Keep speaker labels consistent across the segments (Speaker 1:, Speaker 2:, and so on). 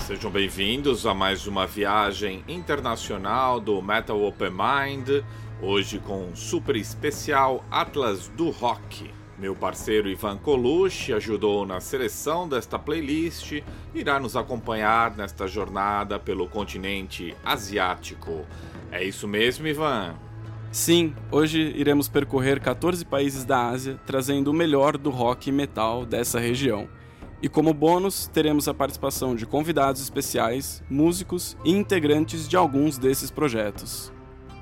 Speaker 1: Sejam bem-vindos a mais uma viagem internacional do Metal Open Mind, hoje com um super especial Atlas do Rock. Meu parceiro Ivan Colucci ajudou na seleção desta playlist e irá nos acompanhar nesta jornada pelo continente asiático. É isso mesmo, Ivan?
Speaker 2: Sim, hoje iremos percorrer 14 países da Ásia, trazendo o melhor do rock e metal dessa região. E como bônus, teremos a participação de convidados especiais, músicos e integrantes de alguns desses projetos.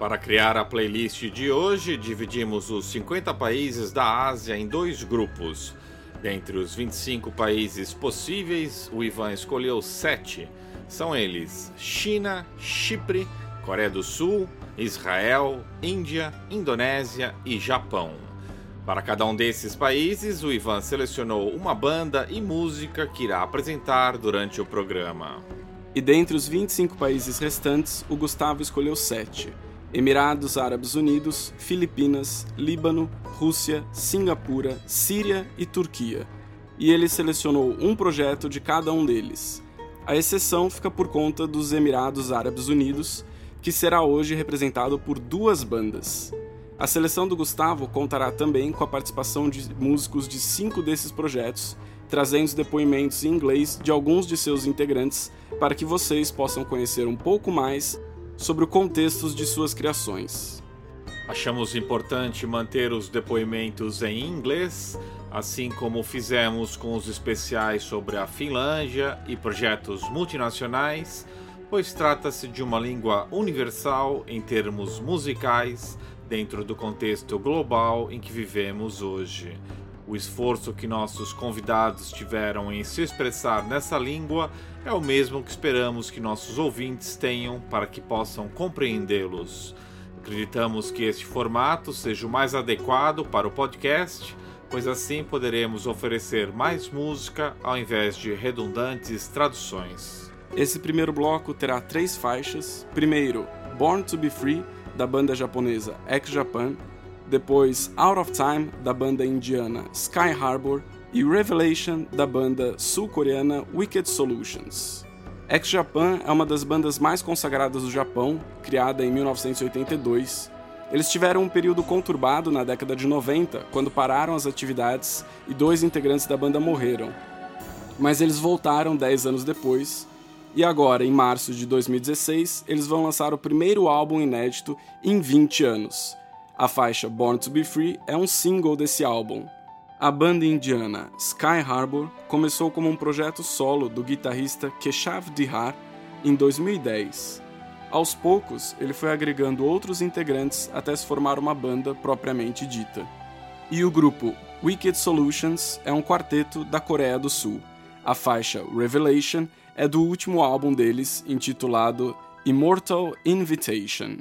Speaker 1: Para criar a playlist de hoje, dividimos os 50 países da Ásia em dois grupos. Dentre os 25 países possíveis, o Ivan escolheu sete. São eles: China, Chipre, Coreia do Sul, Israel, Índia, Indonésia e Japão. Para cada um desses países, o Ivan selecionou uma banda e música que irá apresentar durante o programa.
Speaker 2: E dentre os 25 países restantes, o Gustavo escolheu sete. Emirados Árabes Unidos, Filipinas, Líbano, Rússia, Singapura, Síria e Turquia. E ele selecionou um projeto de cada um deles. A exceção fica por conta dos Emirados Árabes Unidos, que será hoje representado por duas bandas. A seleção do Gustavo contará também com a participação de músicos de cinco desses projetos, trazendo os depoimentos em inglês de alguns de seus integrantes para que vocês possam conhecer um pouco mais sobre o contexto de suas criações.
Speaker 1: Achamos importante manter os depoimentos em inglês, assim como fizemos com os especiais sobre a Finlândia e projetos multinacionais, pois trata-se de uma língua universal em termos musicais dentro do contexto global em que vivemos hoje. O esforço que nossos convidados tiveram em se expressar nessa língua é o mesmo que esperamos que nossos ouvintes tenham para que possam compreendê-los. Acreditamos que este formato seja o mais adequado para o podcast, pois assim poderemos oferecer mais música ao invés de redundantes traduções.
Speaker 2: Esse primeiro bloco terá três faixas. Primeiro, Born to Be Free, da banda japonesa X Japan, depois Out of Time, da banda indiana Sky Harbor, e Revelation, da banda sul-coreana Wicked Solutions. X Japan é uma das bandas mais consagradas do Japão, criada em 1982. Eles tiveram um período conturbado na década de 90, quando pararam as atividades e dois integrantes da banda morreram. Mas eles voltaram 10 anos depois, e agora, em março de 2016, eles vão lançar o primeiro álbum inédito em 20 anos, a faixa Born to Be Free é um single desse álbum. A banda indiana Sky Harbor começou como um projeto solo do guitarrista Keshav Dihar em 2010. Aos poucos, ele foi agregando outros integrantes até se formar uma banda propriamente dita. E o grupo Wicked Solutions é um quarteto da Coreia do Sul. A faixa Revelation é do último álbum deles, intitulado Immortal Invitation.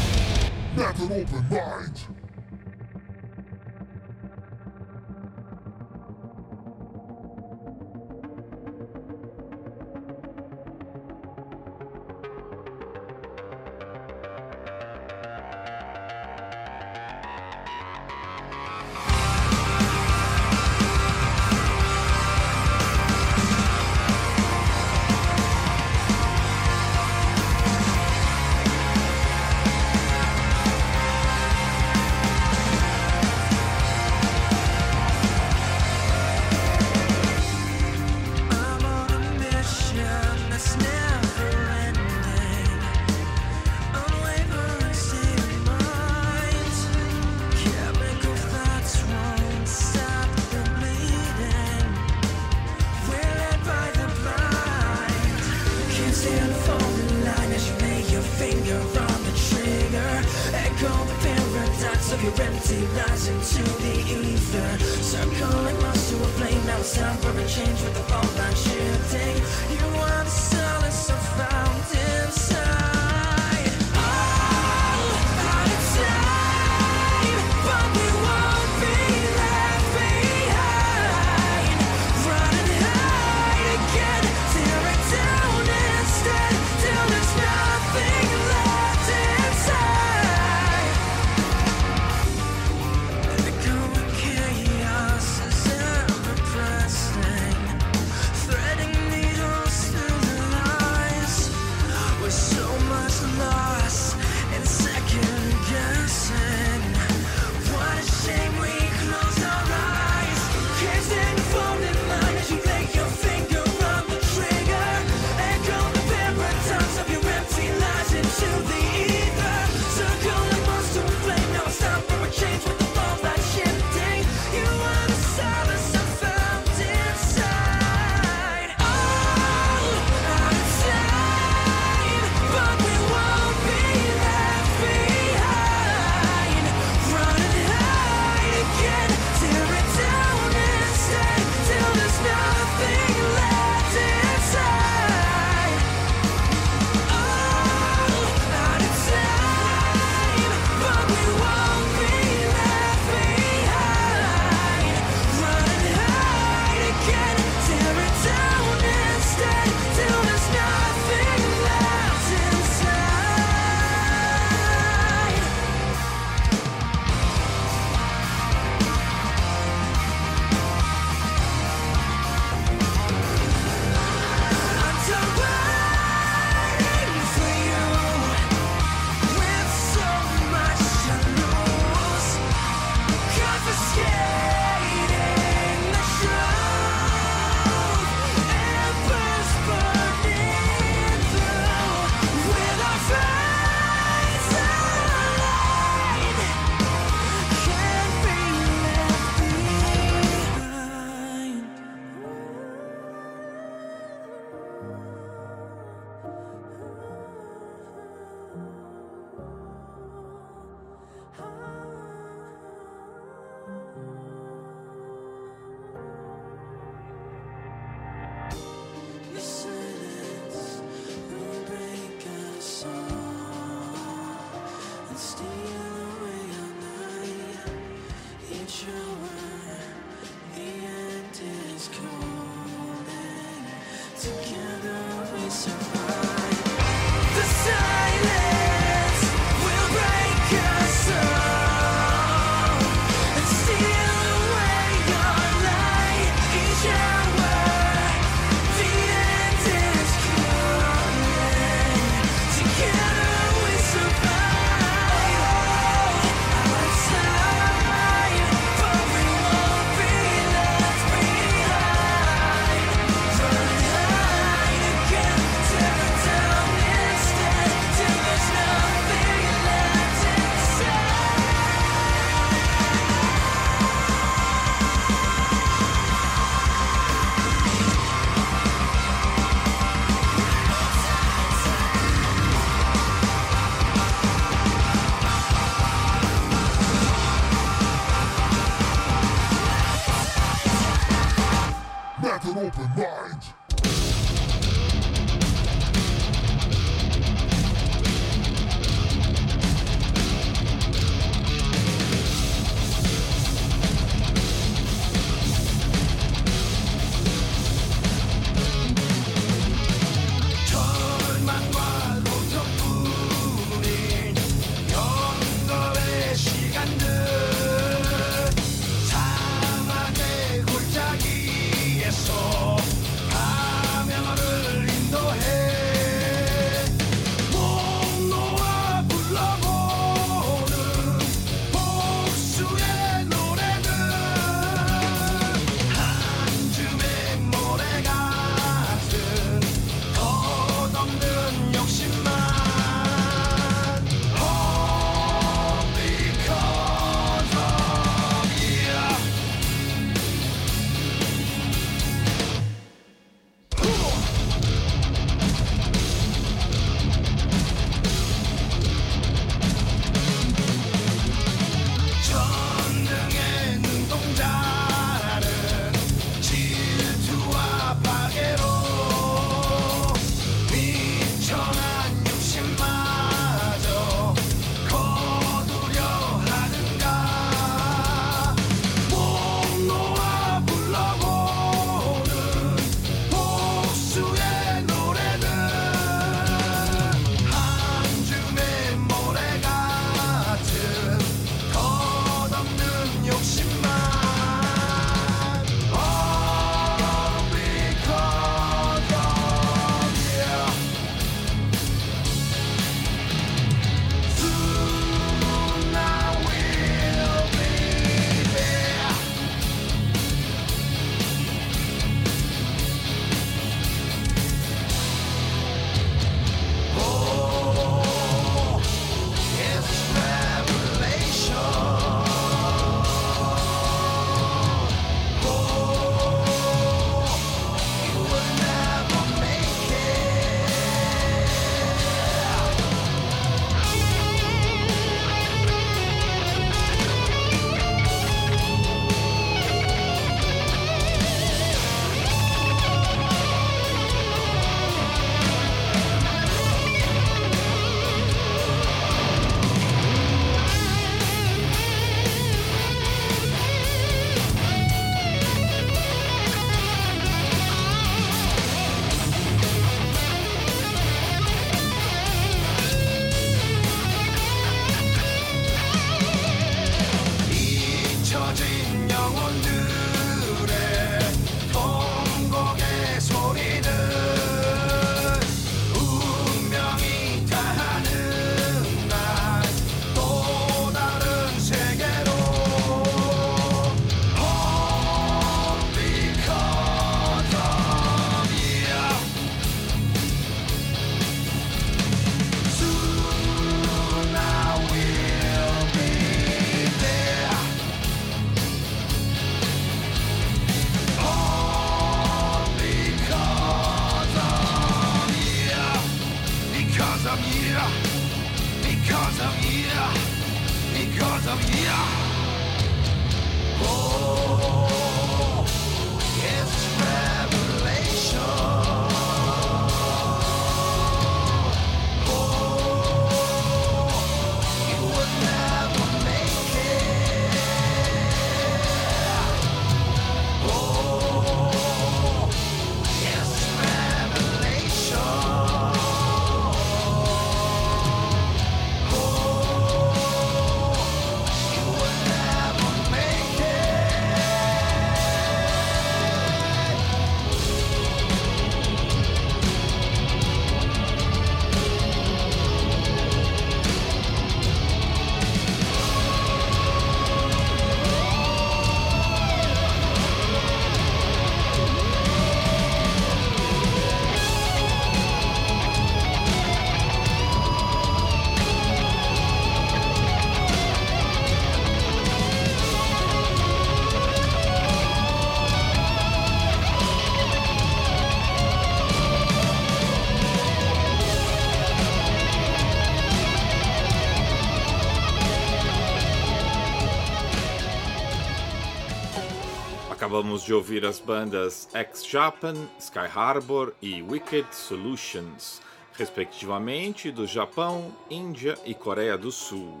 Speaker 1: Acabamos de ouvir as bandas X Japan, Sky Harbor e Wicked Solutions, respectivamente do Japão, Índia e Coreia do Sul.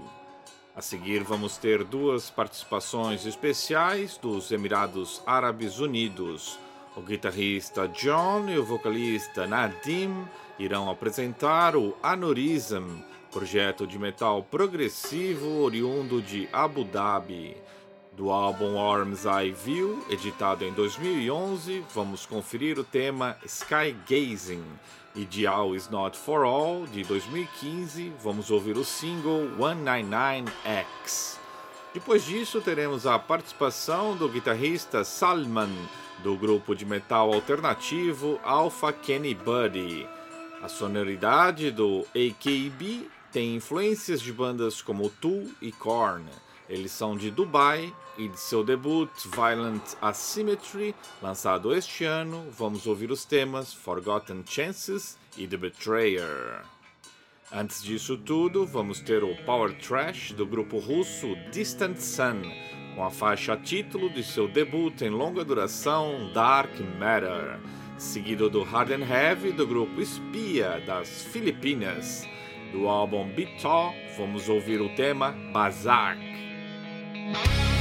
Speaker 1: A seguir, vamos ter duas participações especiais dos Emirados Árabes Unidos. O guitarrista John e o vocalista Nadim irão apresentar o Anurism, projeto de metal progressivo oriundo de Abu Dhabi. Do álbum Arms Eye View, editado em 2011, vamos conferir o tema Sky Gazing. De All Is Not For All, de 2015, vamos ouvir o single 199X. Depois disso, teremos a participação do guitarrista Salman, do grupo de metal alternativo Alpha Kenny Buddy. A sonoridade do AKB tem influências de bandas como Tool e Korn. Eles são de Dubai e de seu debut Violent Asymmetry, lançado este ano, vamos ouvir os temas Forgotten Chances e The Betrayer. Antes disso tudo, vamos ter o Power Trash do grupo russo Distant Sun, com a faixa título de seu debut em longa duração Dark Matter, seguido do Hard and Heavy do grupo Espia das Filipinas. Do álbum Bitó, vamos ouvir o tema Bazak.
Speaker 3: Galactic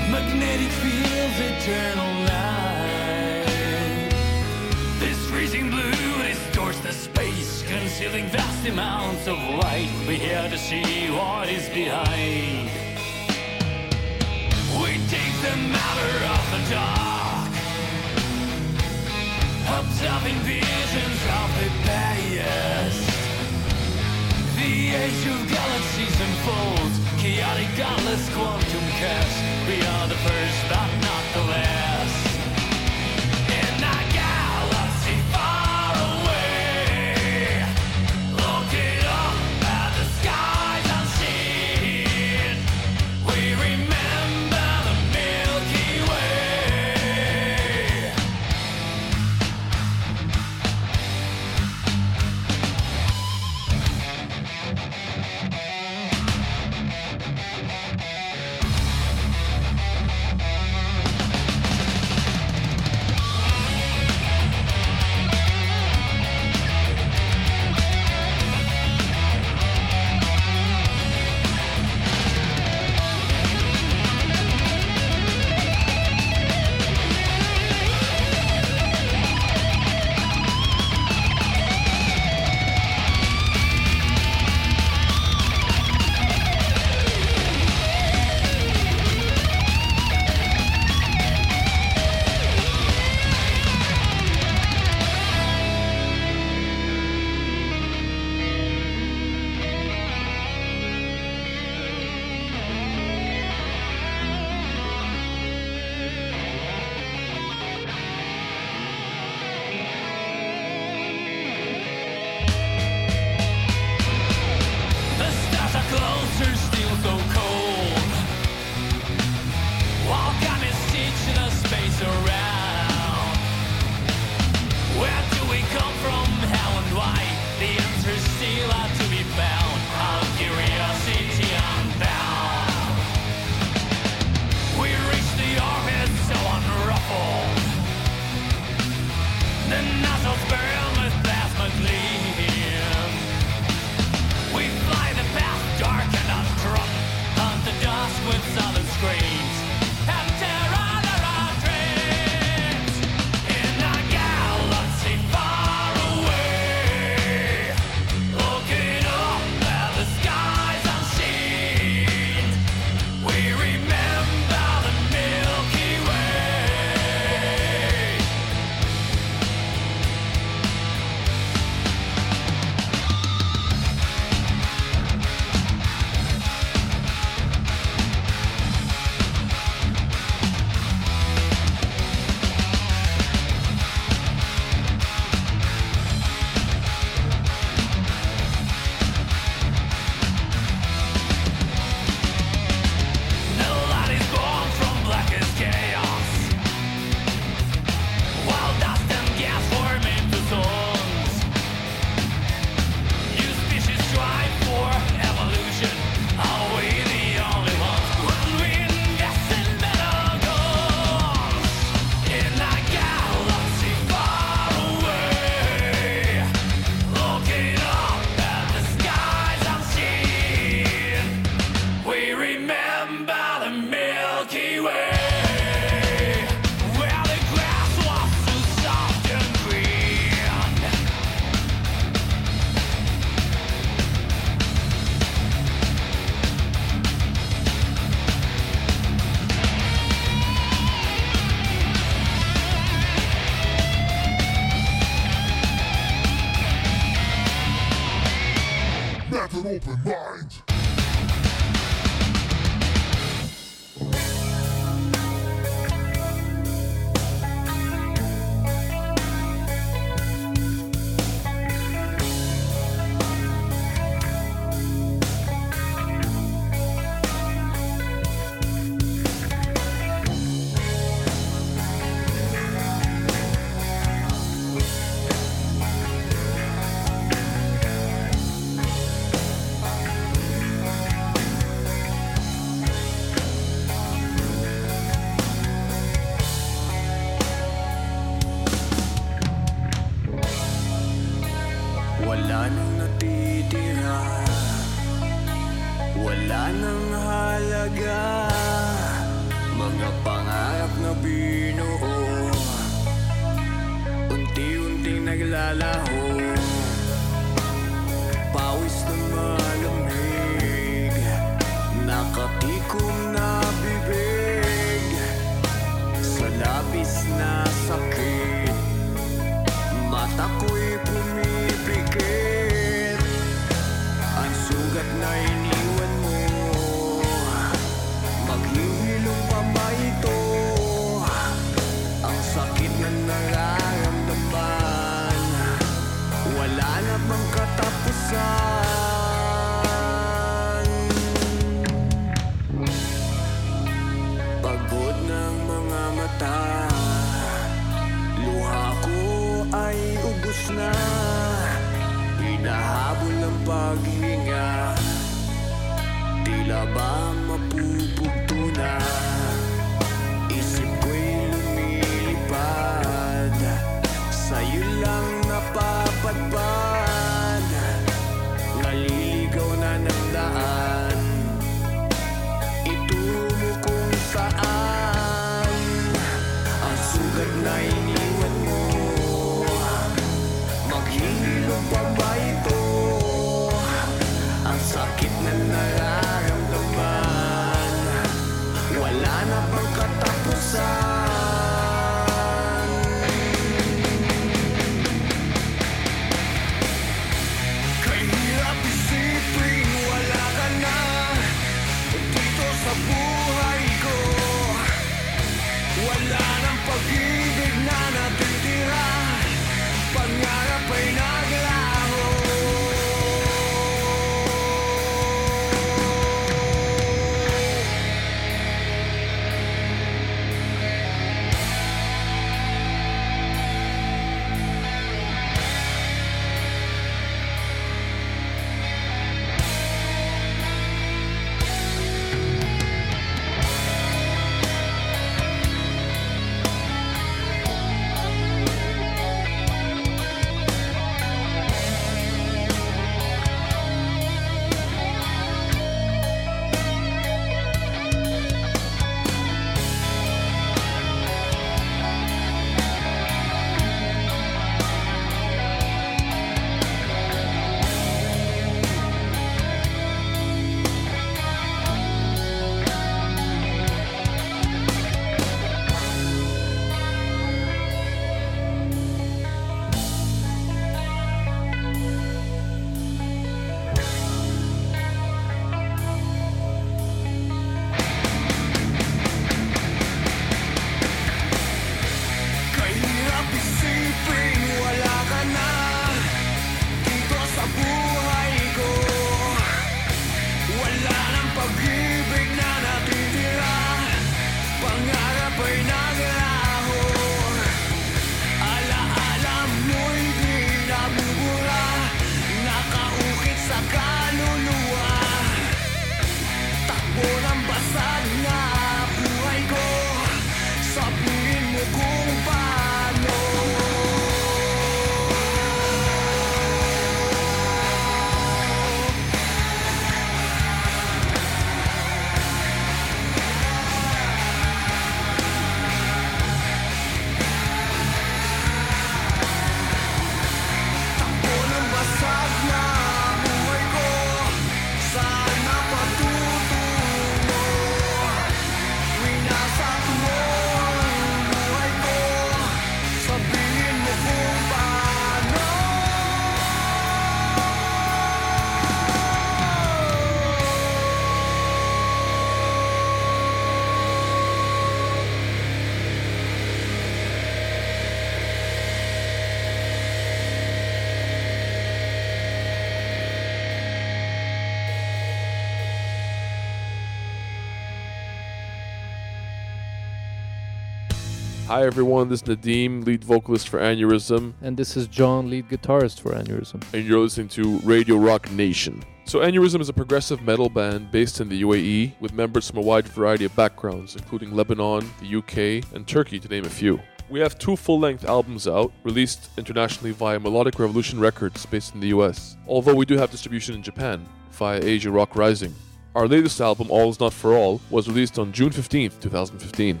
Speaker 4: Hi everyone, this is Nadim, lead vocalist for Aneurysm,
Speaker 5: And this is John, lead guitarist for Aneurysm.
Speaker 4: and you're listening to Radio Rock Nation. So, Aneurysm is a progressive metal band based in the UAE with members from a wide variety of backgrounds, including Lebanon, the UK, and Turkey, to name a few. We have two full length albums out, released internationally via Melodic Revolution Records, based in the US, although we do have distribution in Japan via Asia Rock Rising. Our latest album, All Is Not For All, was released on June 15th, 2015.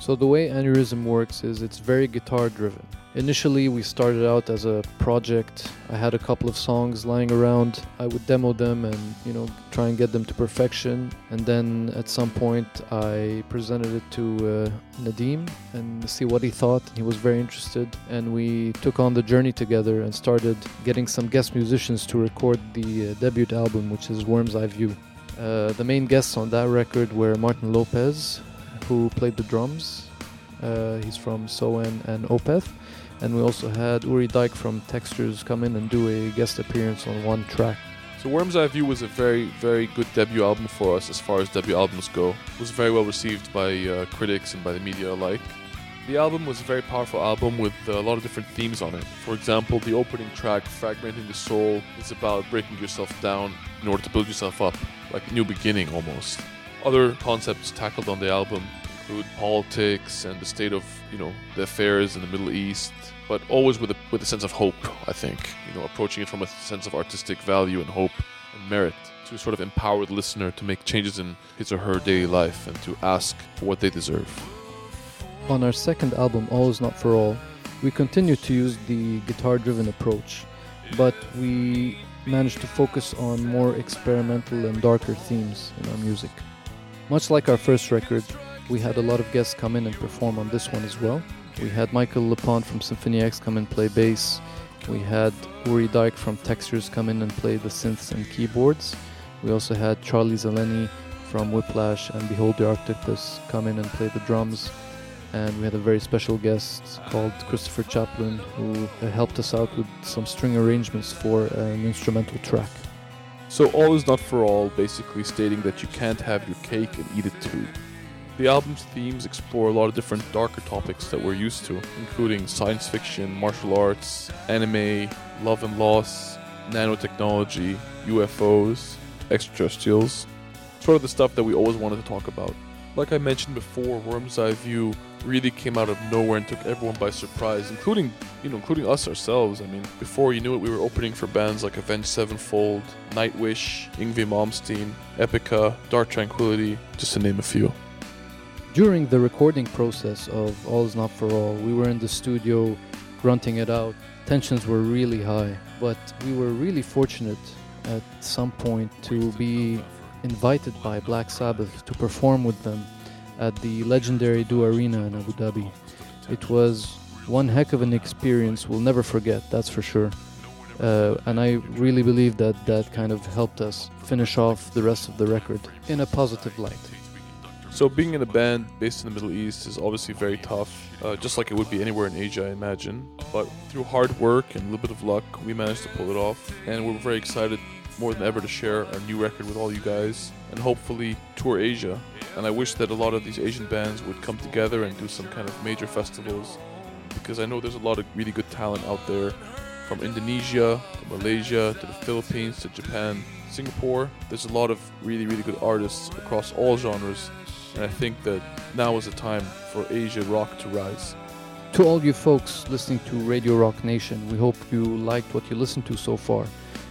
Speaker 5: So the way Aneurysm works is it's very guitar driven. Initially, we started out as a project. I had a couple of songs lying around. I would demo them and, you know, try and get them to perfection. And then at some point, I presented it to uh, Nadim and see what he thought. He was very interested, and we took on the journey together and started getting some guest musicians to record the uh, debut album, which is Worm's Eye View. Uh, the main guests on that record were Martin Lopez, who played the drums. Uh, he's from Soen and Opeth. And we also had Uri Dijk from Textures come in and do a guest appearance on one track.
Speaker 4: So Worm's Eye View was a very, very good debut album for us as far as debut albums go. It was very well received by uh, critics and by the media alike. The album was a very powerful album with a lot of different themes on it. For example, the opening track, Fragmenting the Soul, is about breaking yourself down in order to build yourself up, like a new beginning almost. Other concepts tackled on the album include politics and the state of, you know, the affairs in the Middle East, but always with a with a sense of hope, I think. You know, approaching it from a sense of artistic value and hope and merit to sort of empower the listener to make changes in his or her daily life and to ask for what they deserve.
Speaker 5: On our second album, All Is Not For All, we continued to use the guitar driven approach, but we managed to focus on more experimental and darker themes in our music. Much like our first record, we had a lot of guests come in and perform on this one as well. We had Michael LePond from Symphony X come and play bass. We had Uri Dijk from Textures come in and play the synths and keyboards. We also had Charlie Zeleny from Whiplash and Behold the Arctopus come in and play the drums. And we had a very special guest called Christopher Chaplin who helped us out with some string arrangements for an instrumental track.
Speaker 4: So all is not for all, basically stating that you can't have your cake and eat it too. The album's themes explore a lot of different darker topics that we're used to, including science fiction, martial arts, anime, love and loss, nanotechnology, UFOs, extraterrestrials, sort of the stuff that we always wanted to talk about. Like I mentioned before, Worm's Eye View really came out of nowhere and took everyone by surprise, including you know, including us ourselves. I mean, before you knew it, we were opening for bands like Avenged Sevenfold, Nightwish, Yngwie Malmsteen, Epica, Dark Tranquillity, just to name a few.
Speaker 5: During the recording process of All Is Not For All, we were in the studio grunting it out. Tensions were really high, but we were really fortunate at some point to be invited by Black Sabbath to perform with them at the legendary Du Arena in Abu Dhabi. It was one heck of an experience we'll never forget, that's for sure. Uh, and I really believe that that kind of helped us finish off the rest of the record in a positive light.
Speaker 4: So being in a band based in the Middle East is obviously very tough, uh, just like it would be anywhere in Asia, I imagine. But through hard work and a little bit of luck, we managed to pull it off, and we're very excited more than ever to share our new record with all you guys and hopefully tour Asia. And I wish that a lot of these Asian bands would come together and do some kind of major festivals because I know there's a lot of really good talent out there from Indonesia to Malaysia to the Philippines to Japan, Singapore. There's a lot of really, really good artists across all genres, and I think that now is the time for Asia rock to rise.
Speaker 5: To all you folks listening to Radio Rock Nation, we hope you liked what you listened to so far.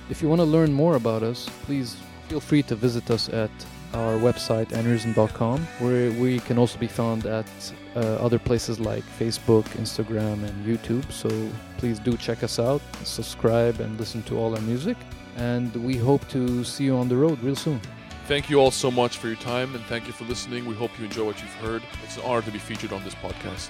Speaker 5: If you want to learn more about us, please feel free to visit us at our website aneurysm.com, where we can also be found at uh, other places like Facebook, Instagram, and YouTube. So please do check us out, subscribe, and listen to all our music. And we hope to see you on the road real soon.
Speaker 4: Thank you all so much for your time and thank you for listening. We hope you enjoy what you've heard. It's an honor to be featured on this podcast.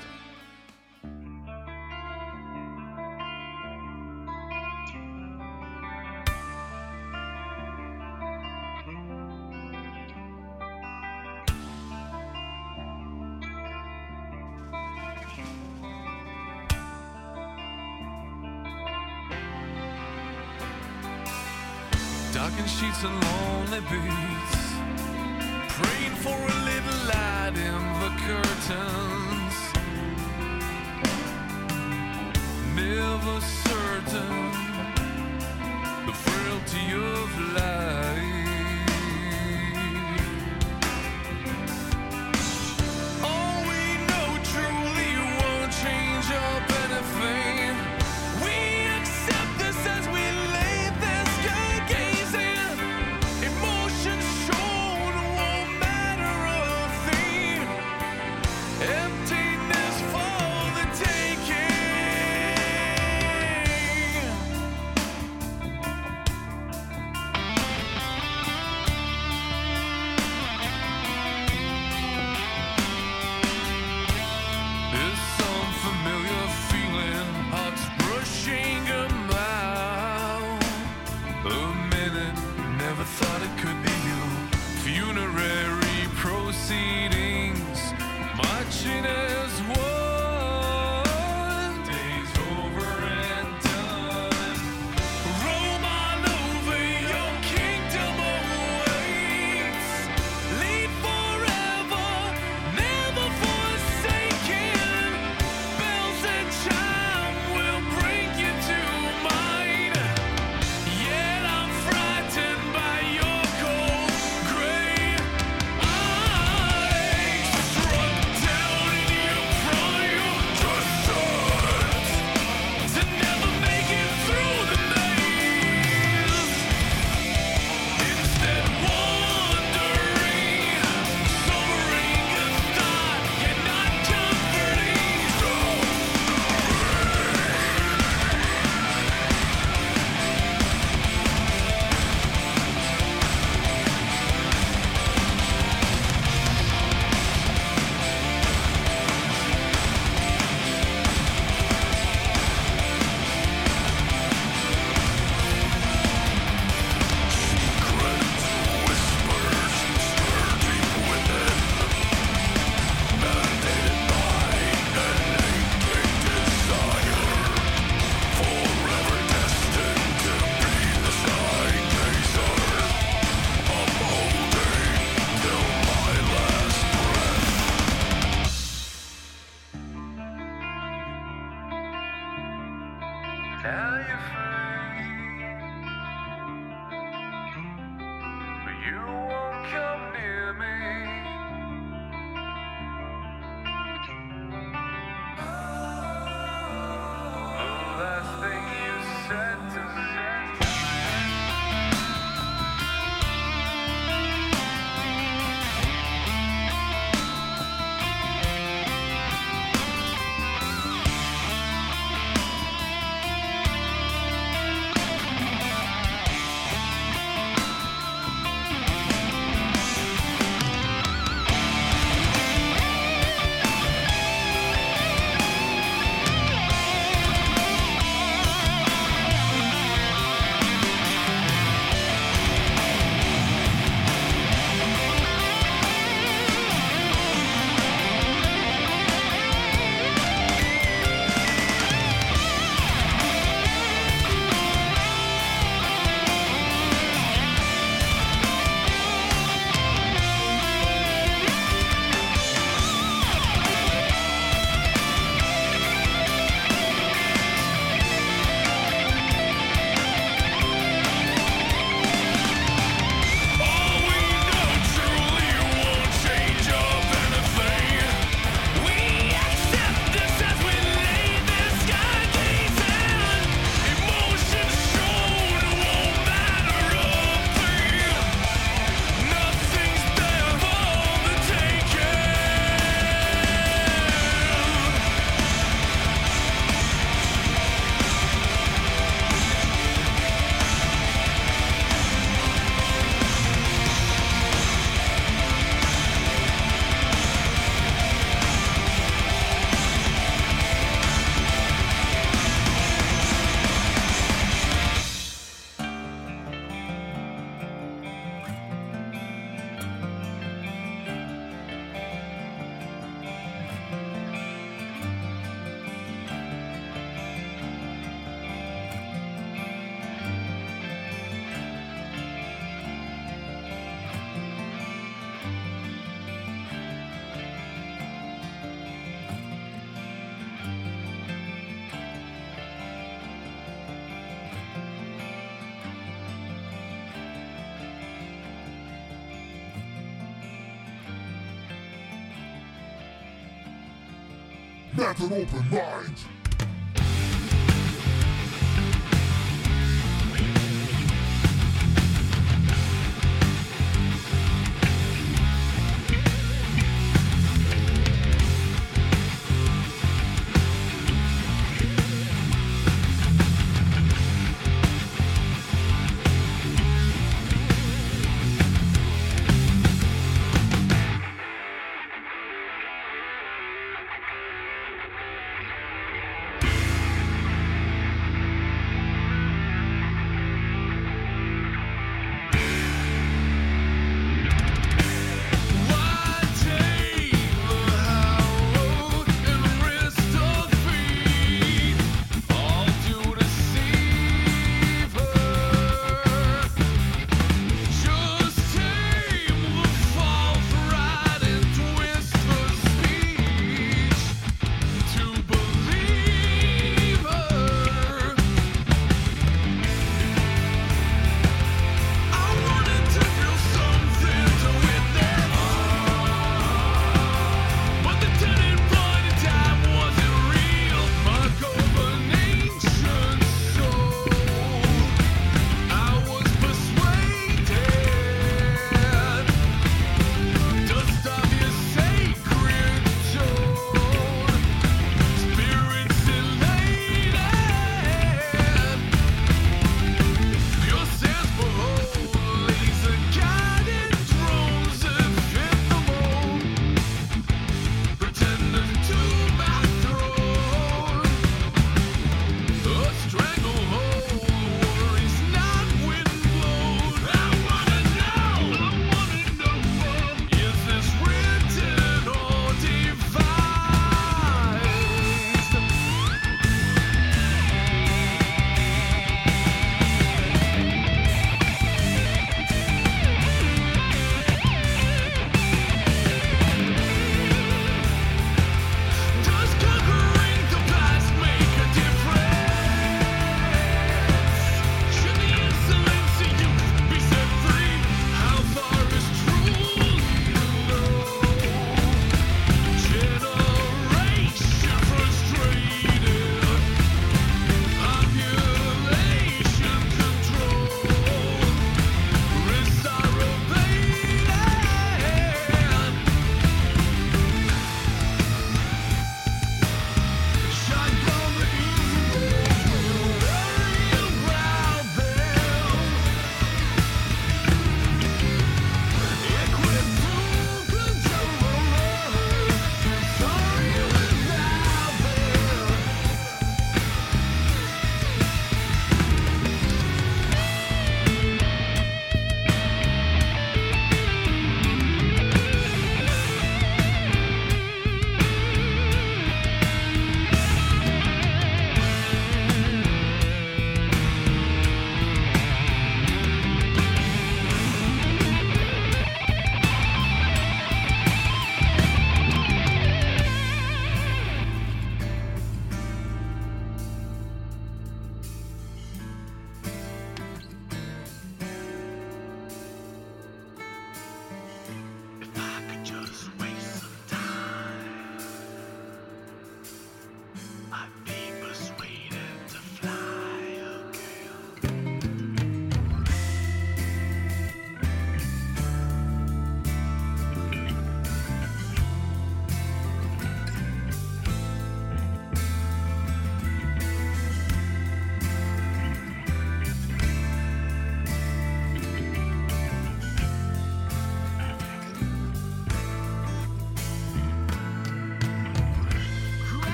Speaker 6: Let an open mind.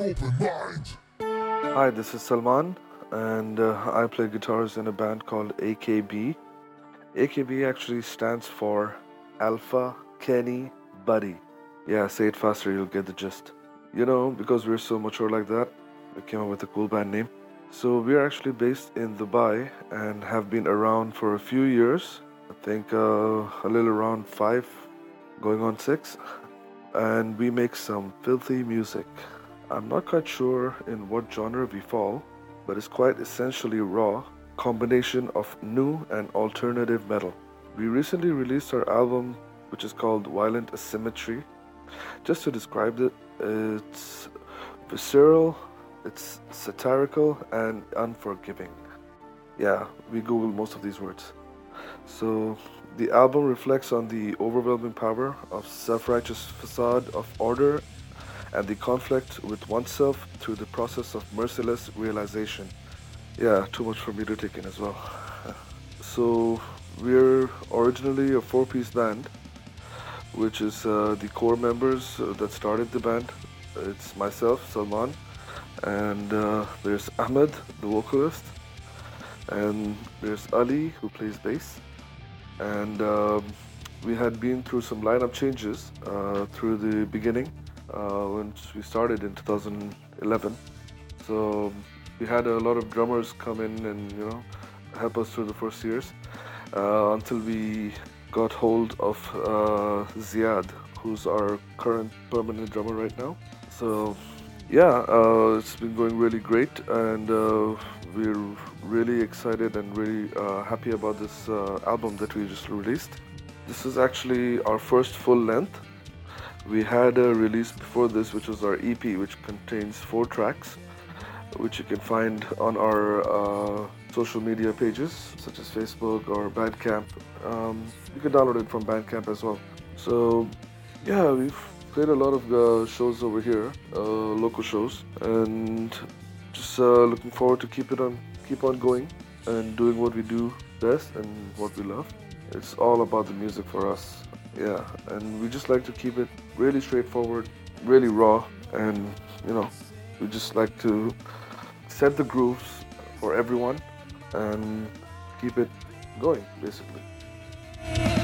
Speaker 6: Open mind.
Speaker 7: Hi, this is Salman, and uh, I play guitars in a band called AKB. AKB actually stands for Alpha Kenny Body. Yeah, say it faster, you'll get the gist. You know, because we're so mature like that, we came up with a cool band name. So we're actually based in Dubai and have been around for a few years. I think uh, a little around five, going on six. And we make some filthy music. I'm not quite sure in what genre we fall, but it's quite essentially raw combination of new and alternative metal. We recently released our album, which is called Violent Asymmetry. Just to describe it, it's visceral, it's satirical, and unforgiving. Yeah, we Google most of these words. So, the album reflects on the overwhelming power of self righteous facade of order and the conflict with oneself through the process of merciless realization. Yeah, too much for me to take in as well. so, we're originally a four piece band, which is uh, the core members uh, that started the band. It's myself, Salman, and uh, there's Ahmed, the vocalist, and there's Ali, who plays bass. And um, we had been through some lineup changes uh, through the beginning uh, once we started in 2011. So we had a lot of drummers come in and you know help us through the first years uh, until we got hold of uh, Ziad, who's our current permanent drummer right now. So yeah, uh, it's been going really great, and uh, we're really excited and really uh, happy about this uh, album that we just released. This is actually our first full length. We had a release before this, which was our EP, which contains four tracks, which you can find on our uh, social media pages, such as Facebook or Bandcamp. Um, you can download it from Bandcamp as well. So, yeah, we've played a lot of uh, shows over here, uh, local shows, and just uh, looking forward to keep it on, keep on going, and doing what we do best and what we love. It's all about the music for us, yeah, and we just like to keep it really straightforward, really raw, and you know, we just like to set the grooves for everyone and keep it going, basically.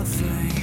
Speaker 8: Nothing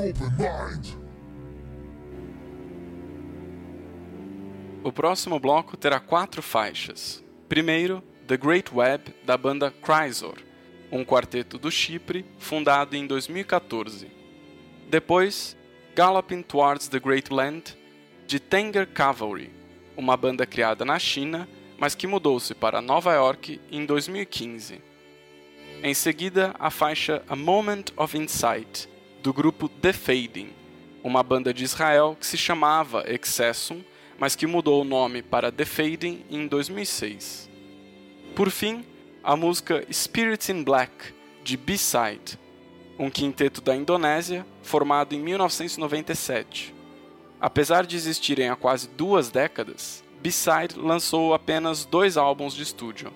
Speaker 8: open mind.
Speaker 2: O próximo bloco terá quatro faixas. Primeiro, The Great Web, da banda Chrysor, um quarteto do Chipre fundado em 2014. Depois, Galloping Towards the Great Land, de Tanger Cavalry, uma banda criada na China, mas que mudou-se para Nova York em 2015. Em seguida, a faixa A Moment of Insight, do grupo The Fading, uma banda de Israel que se chamava Excessum, mas que mudou o nome para The Fading em 2006. Por fim, a música Spirits in Black, de B-Side, um quinteto da Indonésia formado em 1997. Apesar de existirem há quase duas décadas, B-Side lançou apenas dois álbuns de estúdio.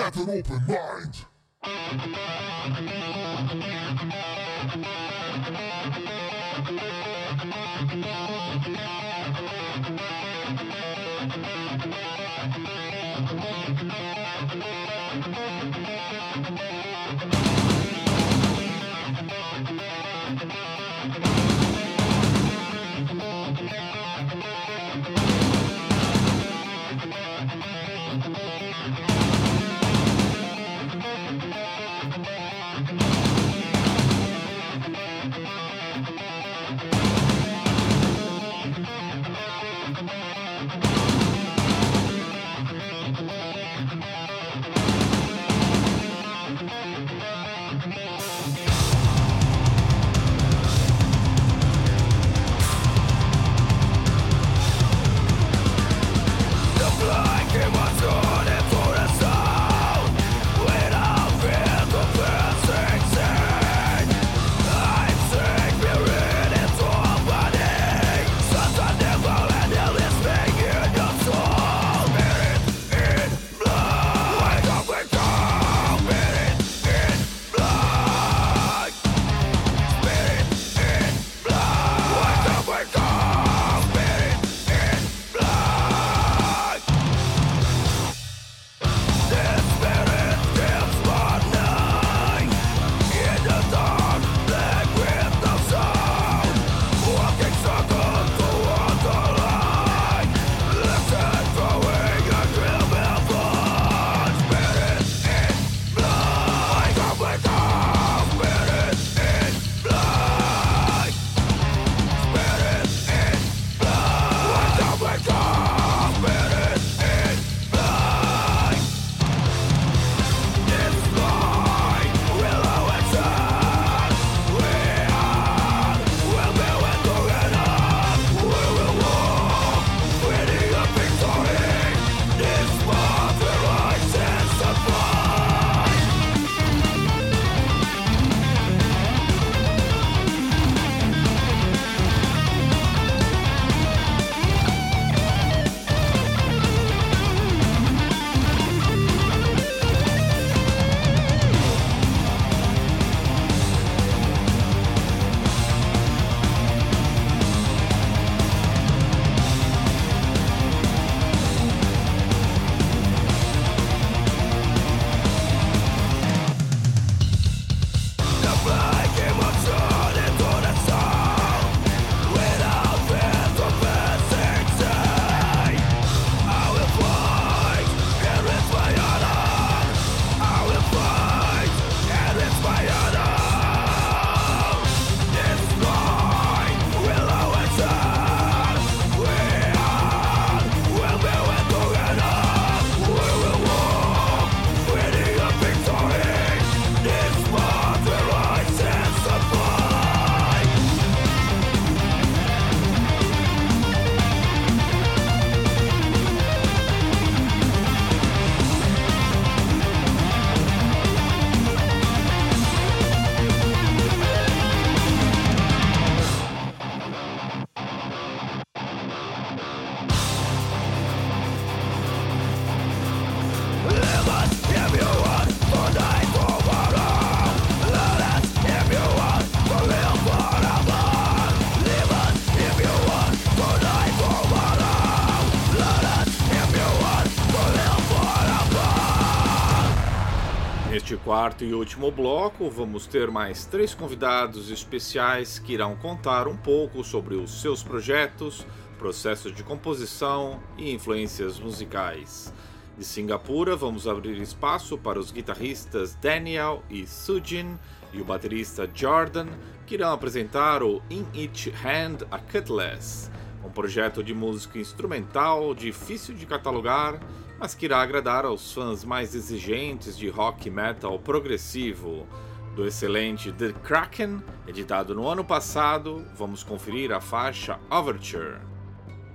Speaker 6: have an open mind.
Speaker 1: Quarto e último bloco, vamos ter mais três convidados especiais que irão contar um pouco sobre os seus projetos, processo de composição e influências musicais. De Singapura, vamos abrir espaço para os guitarristas Daniel e Sujin e o baterista Jordan, que irão apresentar o In Each Hand a Cutlass, um projeto de música instrumental difícil de catalogar, mas que irá agradar aos fãs mais exigentes de rock metal progressivo. Do excelente The Kraken, editado no ano passado, vamos conferir a faixa Overture.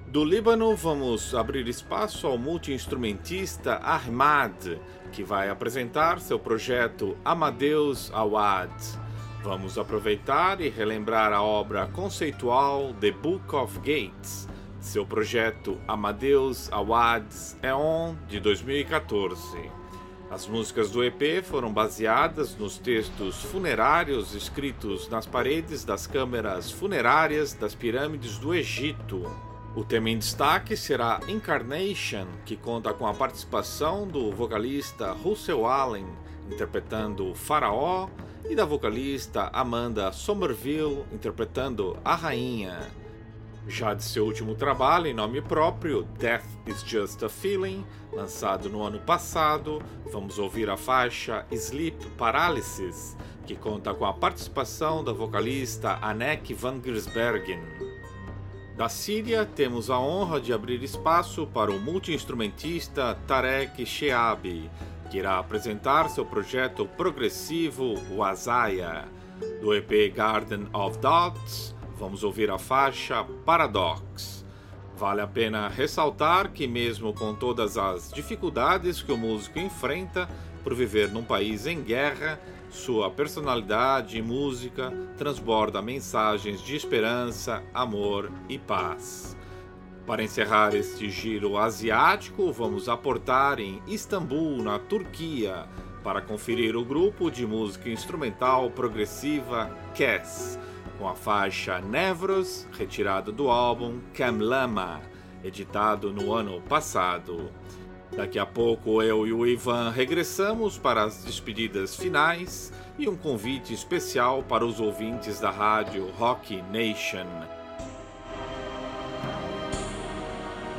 Speaker 1: Do Líbano, vamos abrir espaço ao multi-instrumentista Ahmad, que vai apresentar seu projeto Amadeus Awad. Vamos aproveitar e relembrar a obra conceitual The Book of Gates, seu projeto Amadeus Awad's Eon de 2014. As músicas do EP foram baseadas nos textos funerários escritos nas paredes das câmeras funerárias das pirâmides do Egito. O tema em destaque será Incarnation, que conta com a participação do vocalista Russell Allen, interpretando Faraó, e da vocalista Amanda Somerville, interpretando a Rainha. Já de seu último trabalho em nome próprio, Death is Just a Feeling, lançado no ano passado, vamos ouvir a faixa Sleep Paralysis, que conta com a participação da vocalista Anneke van Giersbergen. Da Síria, temos a honra de abrir espaço para o multiinstrumentista Tarek Sheabi, que irá apresentar seu projeto progressivo Wazaya. Do EP Garden of Dots, vamos ouvir a faixa Paradox. Vale a pena ressaltar que, mesmo com todas as dificuldades que o músico enfrenta por viver num país em guerra, sua personalidade e música transborda mensagens de esperança, amor e paz. Para encerrar este giro asiático, vamos aportar em Istambul, na Turquia, para conferir o grupo de música instrumental progressiva Kes, com a faixa Nevros, retirada do álbum Kamlama, editado no ano passado. Daqui a pouco eu e o Ivan regressamos para as despedidas finais e um convite especial para os ouvintes da rádio Rock Nation.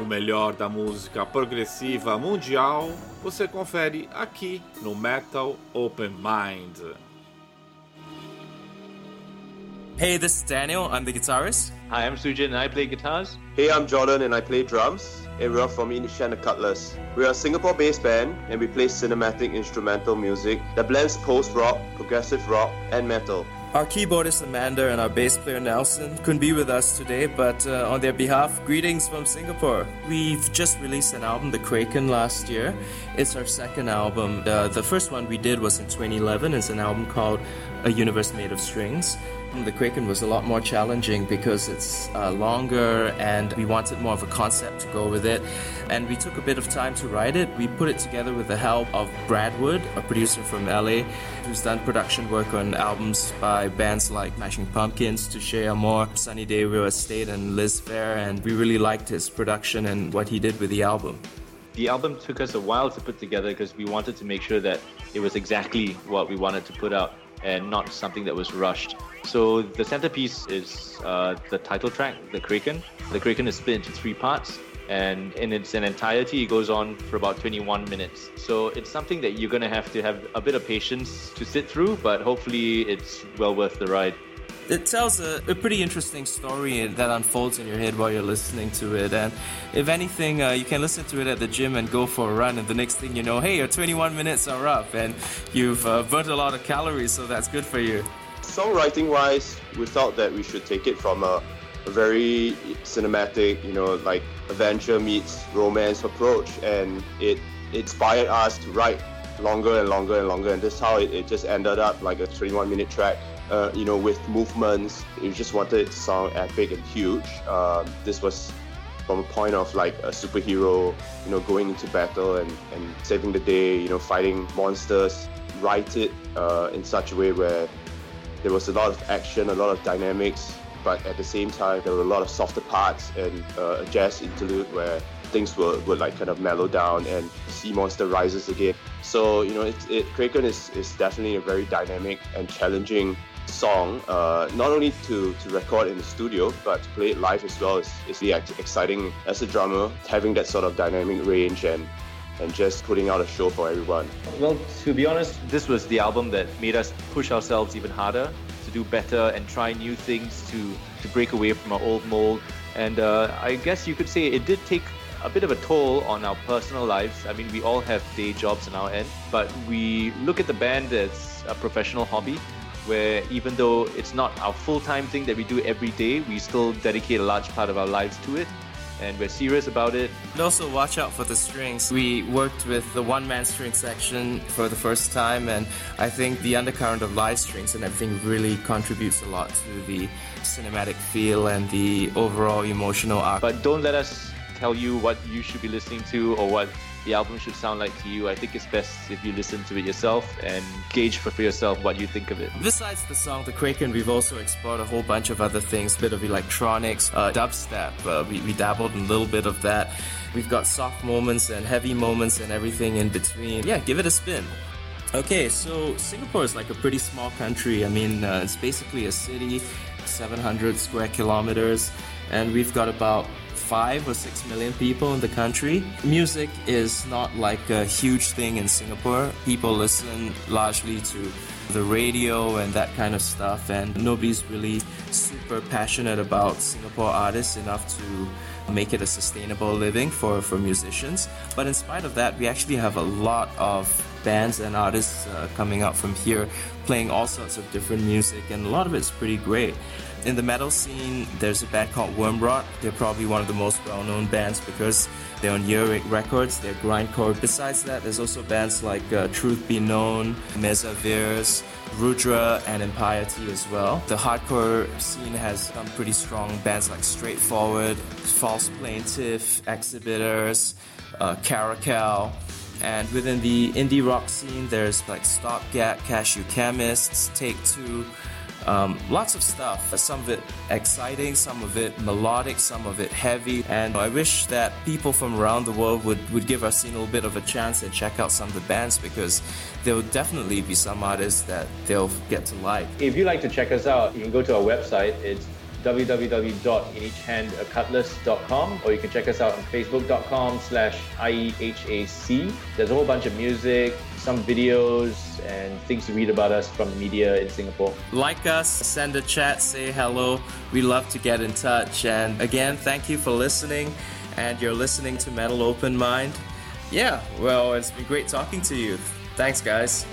Speaker 1: O melhor da música progressiva mundial você confere aqui no Metal Open Mind.
Speaker 9: Hey, this is Daniel. I'm the guitarist.
Speaker 10: Hi, I'm Sujin and I play guitars.
Speaker 11: Hey, I'm Jordan and I play drums. And we're from In Each Hand a Cutlass. We're a Singapore based band and we play cinematic instrumental music that blends post rock, progressive rock, and metal.
Speaker 9: Our keyboardist Amanda and our bass player Nelson couldn't be with us today, but uh, on their behalf, greetings from Singapore. We've just released an album, The Kraken, last year. It's our second album. Uh, the first one we did was in 2011. It's an album called A Universe Made of Strings. The Kraken was a lot more challenging because it's uh, longer and we wanted more of a concept to go with it. And we took a bit of time to write it. We put it together with the help of Brad Wood, a producer from LA, who's done production work on albums by bands like Smashing Pumpkins, Touche Amore, Sunny Day Real Estate, and Liz Phair. And we really liked his production and what he did with the album.
Speaker 10: The album took us a while to put together because we wanted to make sure that it was exactly what we wanted to put out and not something that was rushed. So the centerpiece is uh, the title track, The Kraken. The Kraken is split into three parts, and in its entirety, it goes on for about 21 minutes. So it's something that you're gonna have to have a bit of patience to sit through, but hopefully it's well worth the ride.
Speaker 9: It tells a, a pretty interesting story that unfolds in your head while you're listening to it. And if anything, uh, you can listen to it at the gym and go for a run. And the next thing you know, hey, your 21 minutes are up and you've uh, burnt a lot of calories, so that's good for you.
Speaker 11: Songwriting wise, we thought that we should take it from a, a very cinematic, you know, like adventure meets romance approach. And it inspired us to write longer and longer and longer. And this is how it, it just ended up like a 21 minute track. Uh, you know, with movements, we just wanted it to sound epic and huge. Um, this was from a point of like a superhero, you know, going into battle and, and saving the day, you know, fighting monsters. Write it uh, in such a way where there was a lot of action, a lot of dynamics, but at the same time, there were a lot of softer parts and uh, a jazz interlude where things were, will like kind of mellow down and Sea Monster rises again. So you know, it, it Kraken is, is definitely a very dynamic and challenging song. Uh, not only to, to record in the studio, but to play it live as well is, is really exciting as a drummer, having that sort of dynamic range and and just putting out a show for everyone.
Speaker 10: Well, to be honest, this was the album that made us push ourselves even harder to do better and try new things to, to break away from our old mold. And uh, I guess you could say it did take a bit of a toll on our personal lives. I mean, we all have day jobs on our end, but we look at the band as a professional hobby where even though it's not our full-time thing that we do every day, we still dedicate a large part of our lives to it. And we're serious about it.
Speaker 9: And also watch out for the strings. We worked with the one-man string section for the first time, and I think the undercurrent of live strings and everything really contributes a lot to the cinematic feel and the overall emotional arc.
Speaker 10: But don't let us tell you what you should be listening to or what the album should sound like to you. I think it's best if you listen to it yourself and gauge for yourself what you think of it.
Speaker 9: Besides the song The Kraken, we've also explored a whole bunch of other things, a bit of electronics, uh, dubstep. Uh, we, we dabbled in a little bit of that. We've got soft moments and heavy moments and everything in between. Yeah, give it a spin. Okay, so Singapore is like a pretty small country. I mean, uh, it's basically a city, 700 square kilometers, and we've got about five or six million people in the country. Music is not like a huge thing in Singapore. People listen largely to the radio and that kind of stuff, and nobody's really super passionate about Singapore artists enough to make it a sustainable living for, for musicians. But in spite of that, we actually have a lot of bands and artists uh, coming out from here playing all sorts of different music, and a lot of it's pretty great. In the metal scene, there's a band called Wormrot. They're probably one of the most well-known bands because they're on Earache Records. They're grindcore. Besides that, there's also bands like uh, Truth Be Known, Meza Virs, Rudra, and Impiety as well. The hardcore scene has some pretty strong bands like Straightforward, False Plaintiff, Exhibitors, uh, Caracal. And within the indie rock scene, there's like Stopgap, Cashew Chemists, Take Two, um, lots of stuff. Some of it exciting, some of it melodic, some of it heavy. And I wish that people from around the world would, would give our scene a little bit of a chance and check out some of the bands because there will definitely be some artists that they'll get to like.
Speaker 10: If you'd like to check us out, you can go to our website. It's www.ineachhandacutlass.com or you can check us out on facebook.com slash IEHAC. There's a whole bunch of music, some videos, and things to read about us from the media in Singapore.
Speaker 9: Like us, send a chat, say hello. We love to get in touch. And again, thank you for listening. And you're listening to Metal Open Mind. Yeah, well, it's been great talking to you. Thanks, guys.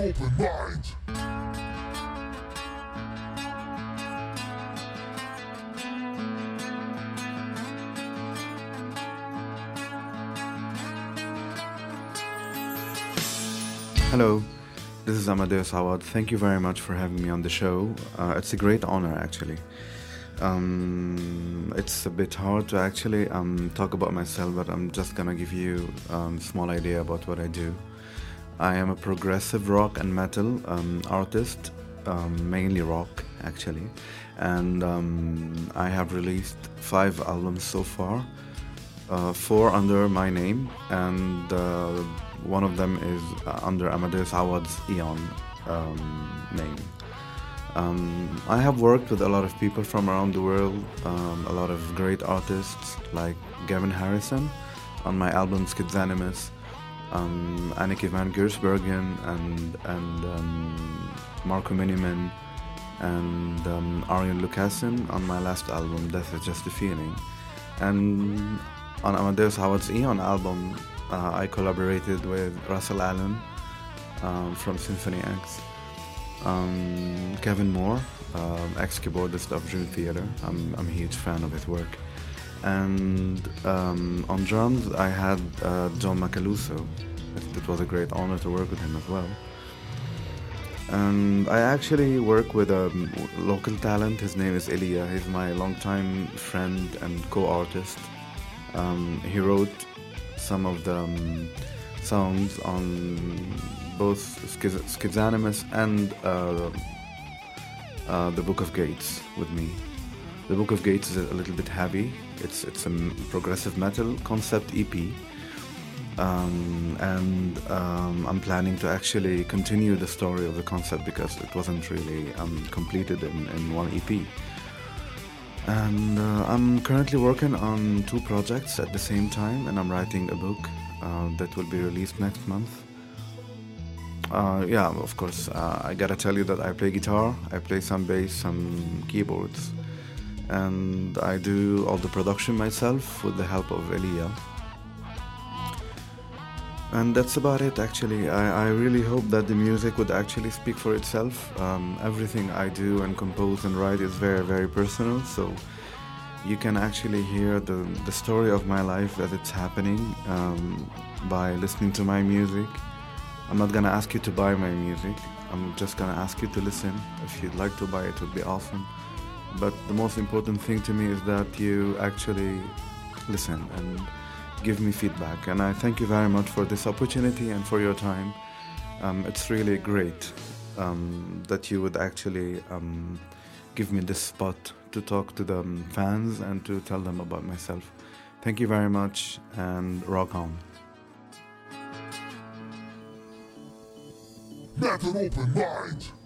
Speaker 6: Open mind.
Speaker 12: Hello, this is Amadeus Awad. Thank you very much for having me on the show. Uh, it's a great honor, actually. Um, it's a bit hard to actually um, talk about myself, but I'm just gonna give you um, a small idea about what I do. I am a progressive rock and metal um, artist, um, mainly rock, actually, and um, I have released five albums so far uh, four under my name, and uh, one of them is uh, under Amadeus Awad's Eon um, name. Um, I have worked with a lot of people from around the world, um, a lot of great artists like Gavin Harrison on my album Schizanimus, um, Anneke van Giersbergen, and, and um, Marco Minnemann, and um, Arjen Lucassen on my last album, Death is Just a Feeling. And on Amadeus Awad's Eon album, uh, I collaborated with Russell Allen um, from Symphony X, um, Kevin Moore, um, ex-keyboardist of Dream Theater. I'm, I'm a huge fan of his work. And um, on drums, I had uh, John Macaluso. It, was a great honor to work with him as well. And I actually work with a local talent. His name is Elia. He's my longtime friend and co-artist. Um, he wrote some of the um, songs on both Schiz- Schizanimus and uh, uh, the Book of Gates with me. The Book of Gates is a little bit heavy. It's it's a progressive metal concept EP, um, and um, I'm planning to actually continue the story of the concept because it wasn't really um, completed in, in one EP. And uh, I'm currently working on two projects at the same time, and I'm writing a book uh, that will be released next month. Uh, yeah, of course, uh, I gotta tell you that I play guitar, I play some bass, some keyboards, and I do all the production myself with the help of Elia. And that's about it actually. I, I really hope that the music would actually speak for itself. Um, everything I do and compose and write is very, very personal, so you can actually hear the, the story of my life as it's happening um, by listening to my music. I'm not gonna ask you to buy my music, I'm just gonna ask you to listen. If you'd like to buy it, it would be awesome. But the most important thing to me is that you actually listen and give me feedback. And I thank you very much for this opportunity and for your time. Um, it's really great um, that you would actually um, give me this spot to talk to the fans and to tell them about myself. Thank you very much and rock on.
Speaker 6: Metal open mind.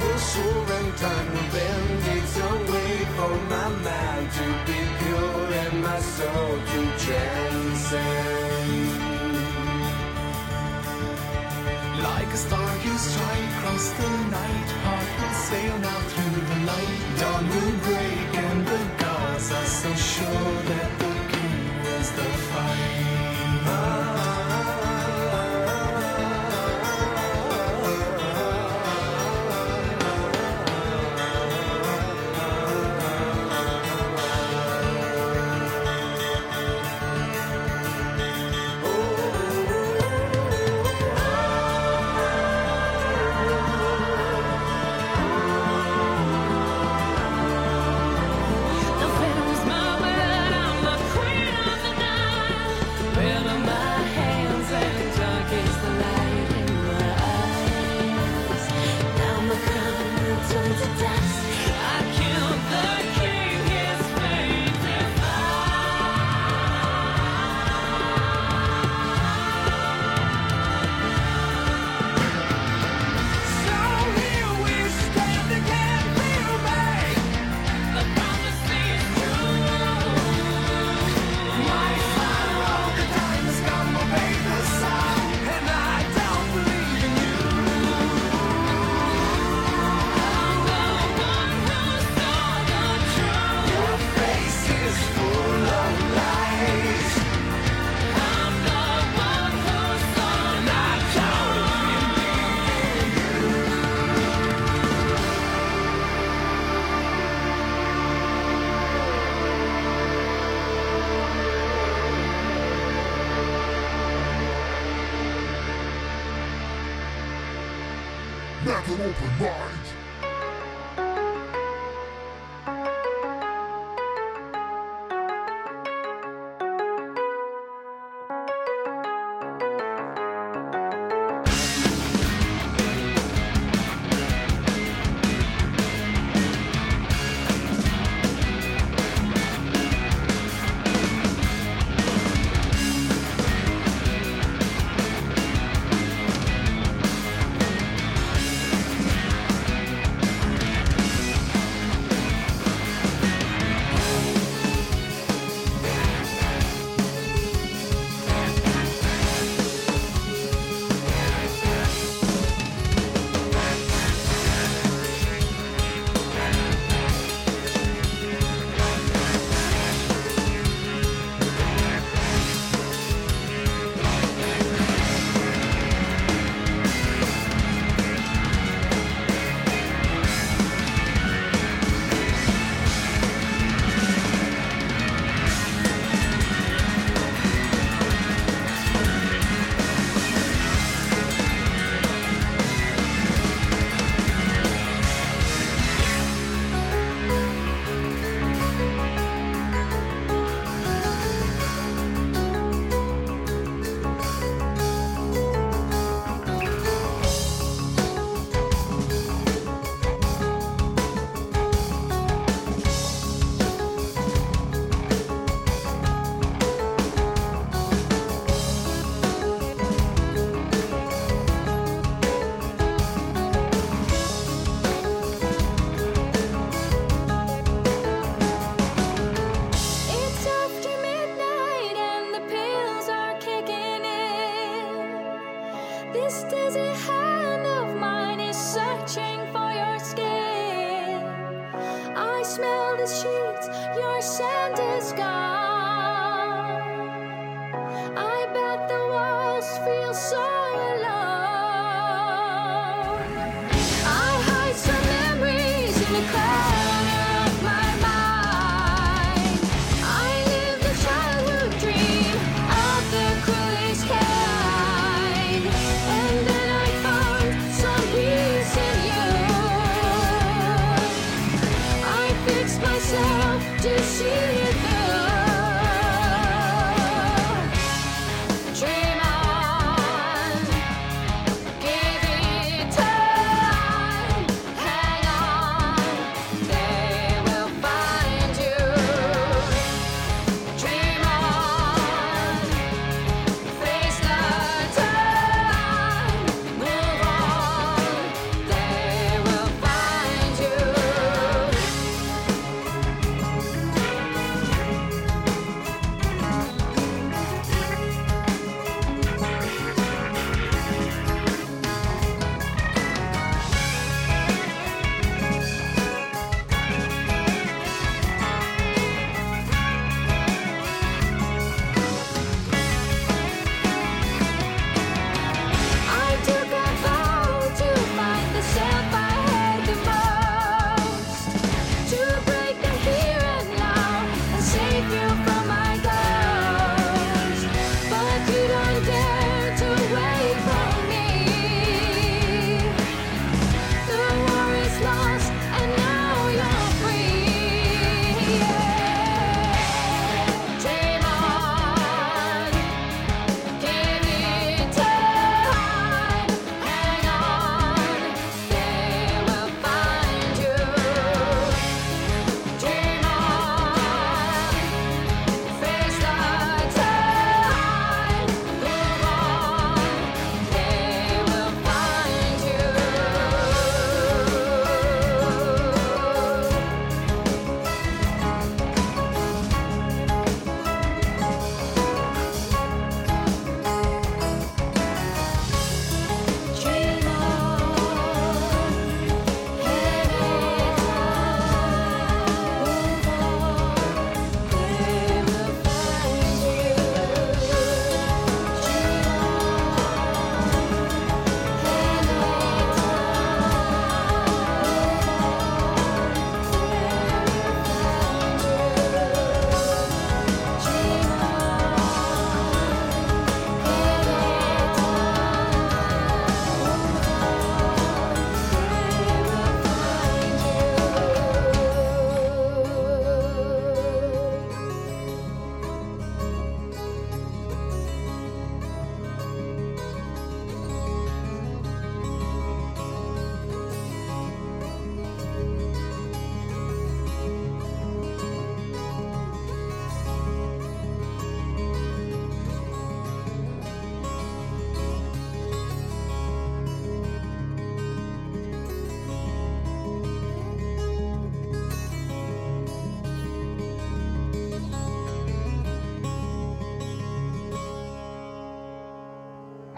Speaker 8: will soar and time will bend its own way for my mind to be pure and my soul to transcend. Like a star you strike across the night, heart will sail now through the light. Dawn will break and the gods are so sure that the king wins the
Speaker 13: fight. Ah.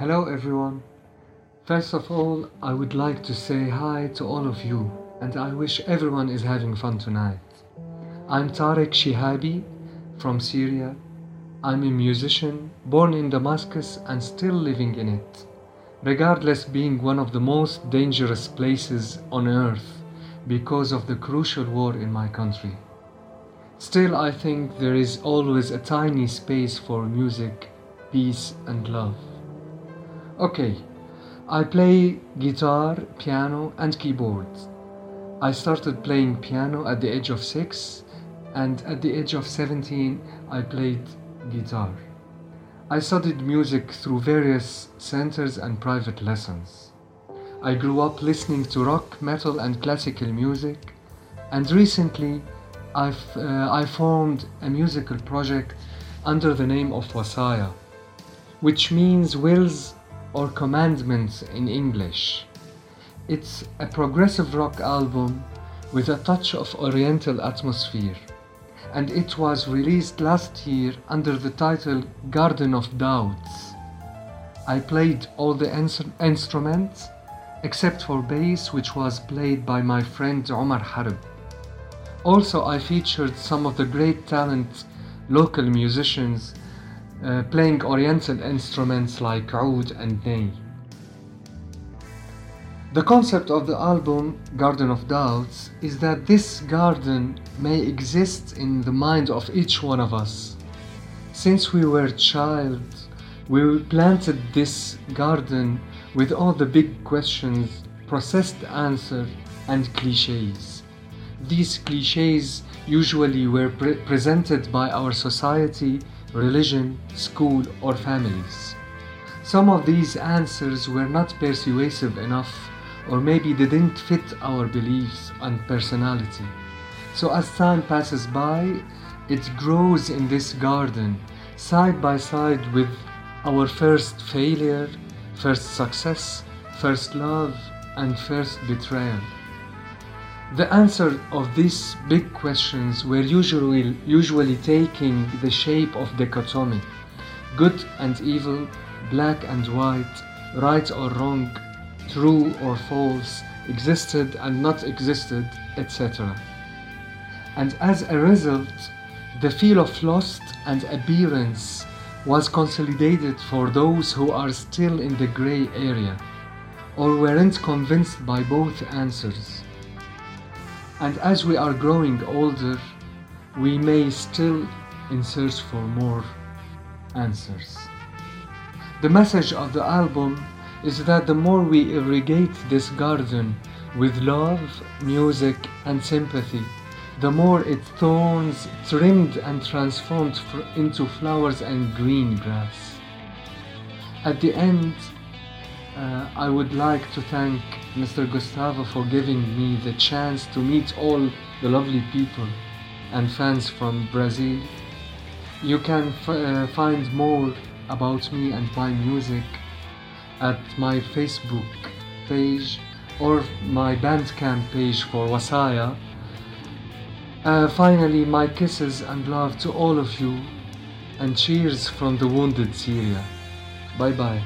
Speaker 14: Hello, everyone. First of all, I would like to say hi to all of you, and I wish everyone is having fun tonight. I'm Tarek Shihabi from Syria. I'm a musician born in Damascus and still living in it, regardless being one of the most dangerous places on earth because of the crucial war in my country. Still, I think there is always a tiny space for music, peace, and love. Okay, I play guitar, piano, and keyboards. I started playing piano at the age of six, and at the age of 17, I played guitar. I studied music through various centers and private lessons. I grew up listening to rock, metal, and classical music, and recently I've, uh, I formed a musical project under the name of Wasaya, which means wills or commandments in English. It's a progressive rock album with a touch of oriental atmosphere, and it was released last year under the title Garden of Doubts. I played all the ins- instruments except for bass, which was played by my friend Omar Harb. Also, I featured some of the great talent local musicians uh, playing oriental instruments like oud and ney. The concept of the album Garden of Doubts is that this garden may exist in the mind of each one of us. Since we were child, we planted this garden with all the big questions, processed answers, and cliches. These cliches usually were pre- presented by our society, religion, school, or families. Some of these answers were not persuasive enough, or maybe they didn't fit our beliefs and personality. So, as time passes by, it grows in this garden, side by side with our first failure, first success, first love, and first betrayal. The answer of these big questions were usually, usually taking the shape of dichotomy good and evil, black and white, right or wrong, true or false, existed and not existed, etc. And as a result, the feel of lost and appearance was consolidated for those who are still in the gray area or weren't convinced by both answers. And as we are growing older, we may still in search for more answers. The message of the album is that the more we irrigate this garden with love, music, and sympathy, the more it thorns, trimmed and transformed into flowers and green grass. At the end, uh, I would like to thank Mr. Gustavo for giving me the chance to meet all the lovely people and fans from Brazil. You can f- uh, find more about me and my music at my Facebook page or my Bandcamp page for Wasaya. Uh, finally, my kisses and love to all of you, and cheers from the wounded Syria. Bye bye.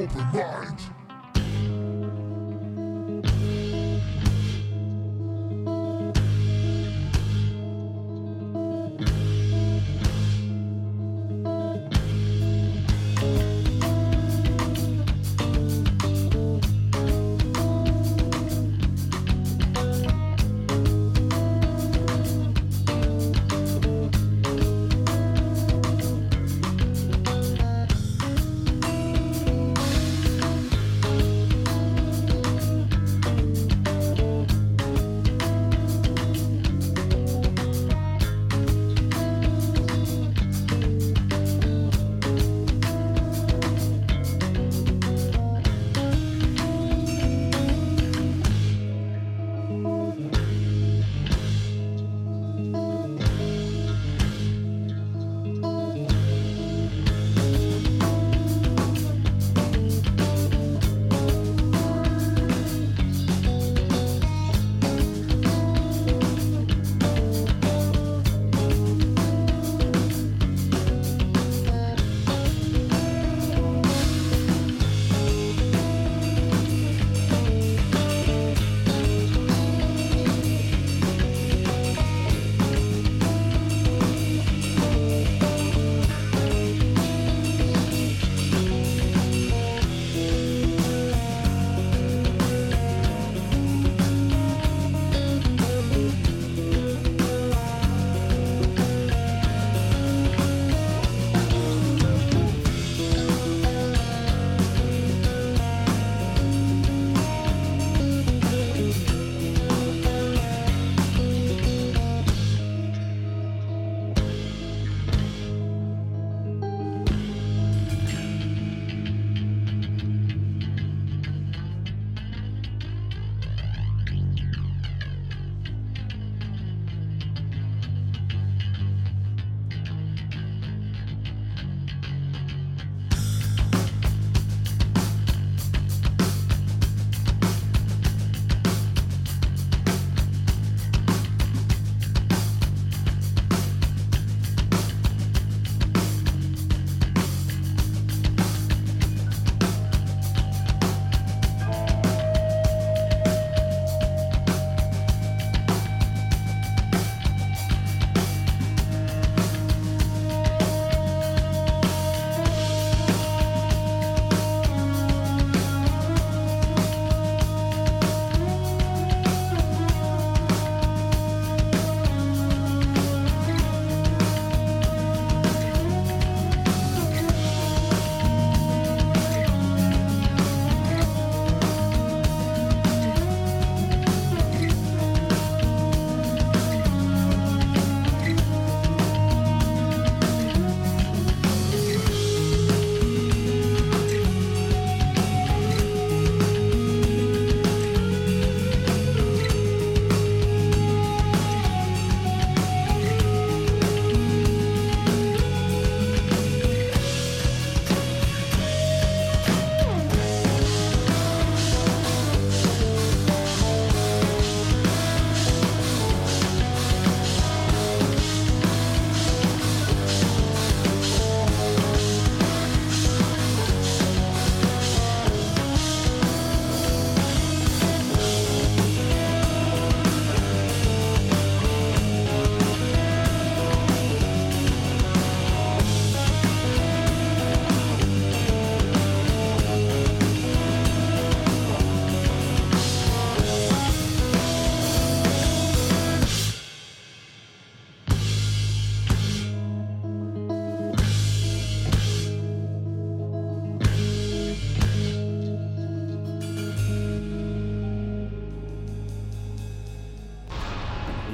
Speaker 6: An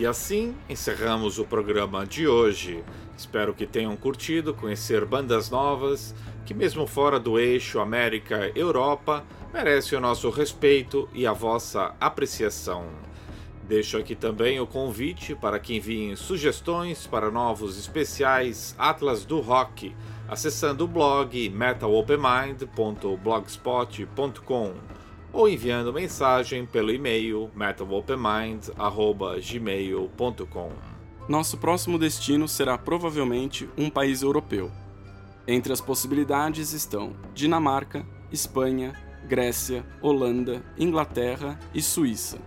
Speaker 1: E assim encerramos o programa de hoje. Espero que tenham curtido conhecer bandas novas que, mesmo fora do eixo América-Europa, merecem o nosso respeito e a vossa apreciação. Deixo aqui também o convite para que enviem sugestões para novos especiais Atlas do Rock, acessando o blog metalopenmind.blogspot.com ou enviando mensagem pelo e-mail metalopenmind.gmail.com.
Speaker 2: Nosso próximo destino será provavelmente um país europeu. Entre as possibilidades estão Dinamarca, Espanha, Grécia, Holanda, Inglaterra e Suíça.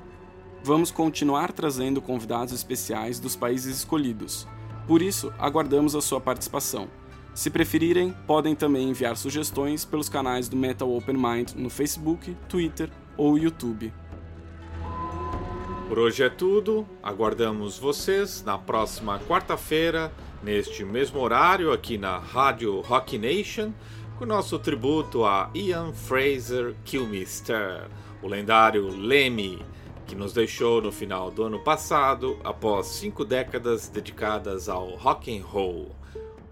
Speaker 2: Vamos continuar trazendo convidados especiais dos países escolhidos. Por isso, aguardamos a sua participação. Se preferirem, podem também enviar sugestões pelos canais do Metal Open Mind no Facebook, Twitter ou YouTube.
Speaker 1: Por hoje é tudo. Aguardamos vocês na próxima quarta-feira, neste mesmo horário, aqui na Rádio Rock Nation, com nosso tributo a Ian Fraser Kilmister, o lendário Lemmy, que nos deixou no final do ano passado, após cinco décadas dedicadas ao rock and roll.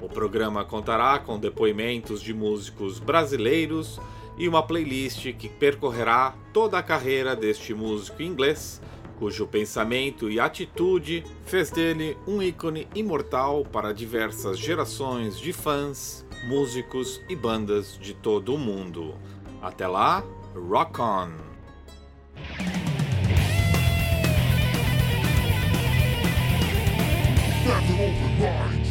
Speaker 1: O programa contará com depoimentos de músicos brasileiros e uma playlist que percorrerá toda a carreira deste músico inglês, cujo pensamento e atitude fez dele um ícone imortal para diversas gerações de fãs, músicos e bandas de todo o mundo. Até lá, rock on!
Speaker 6: Mind.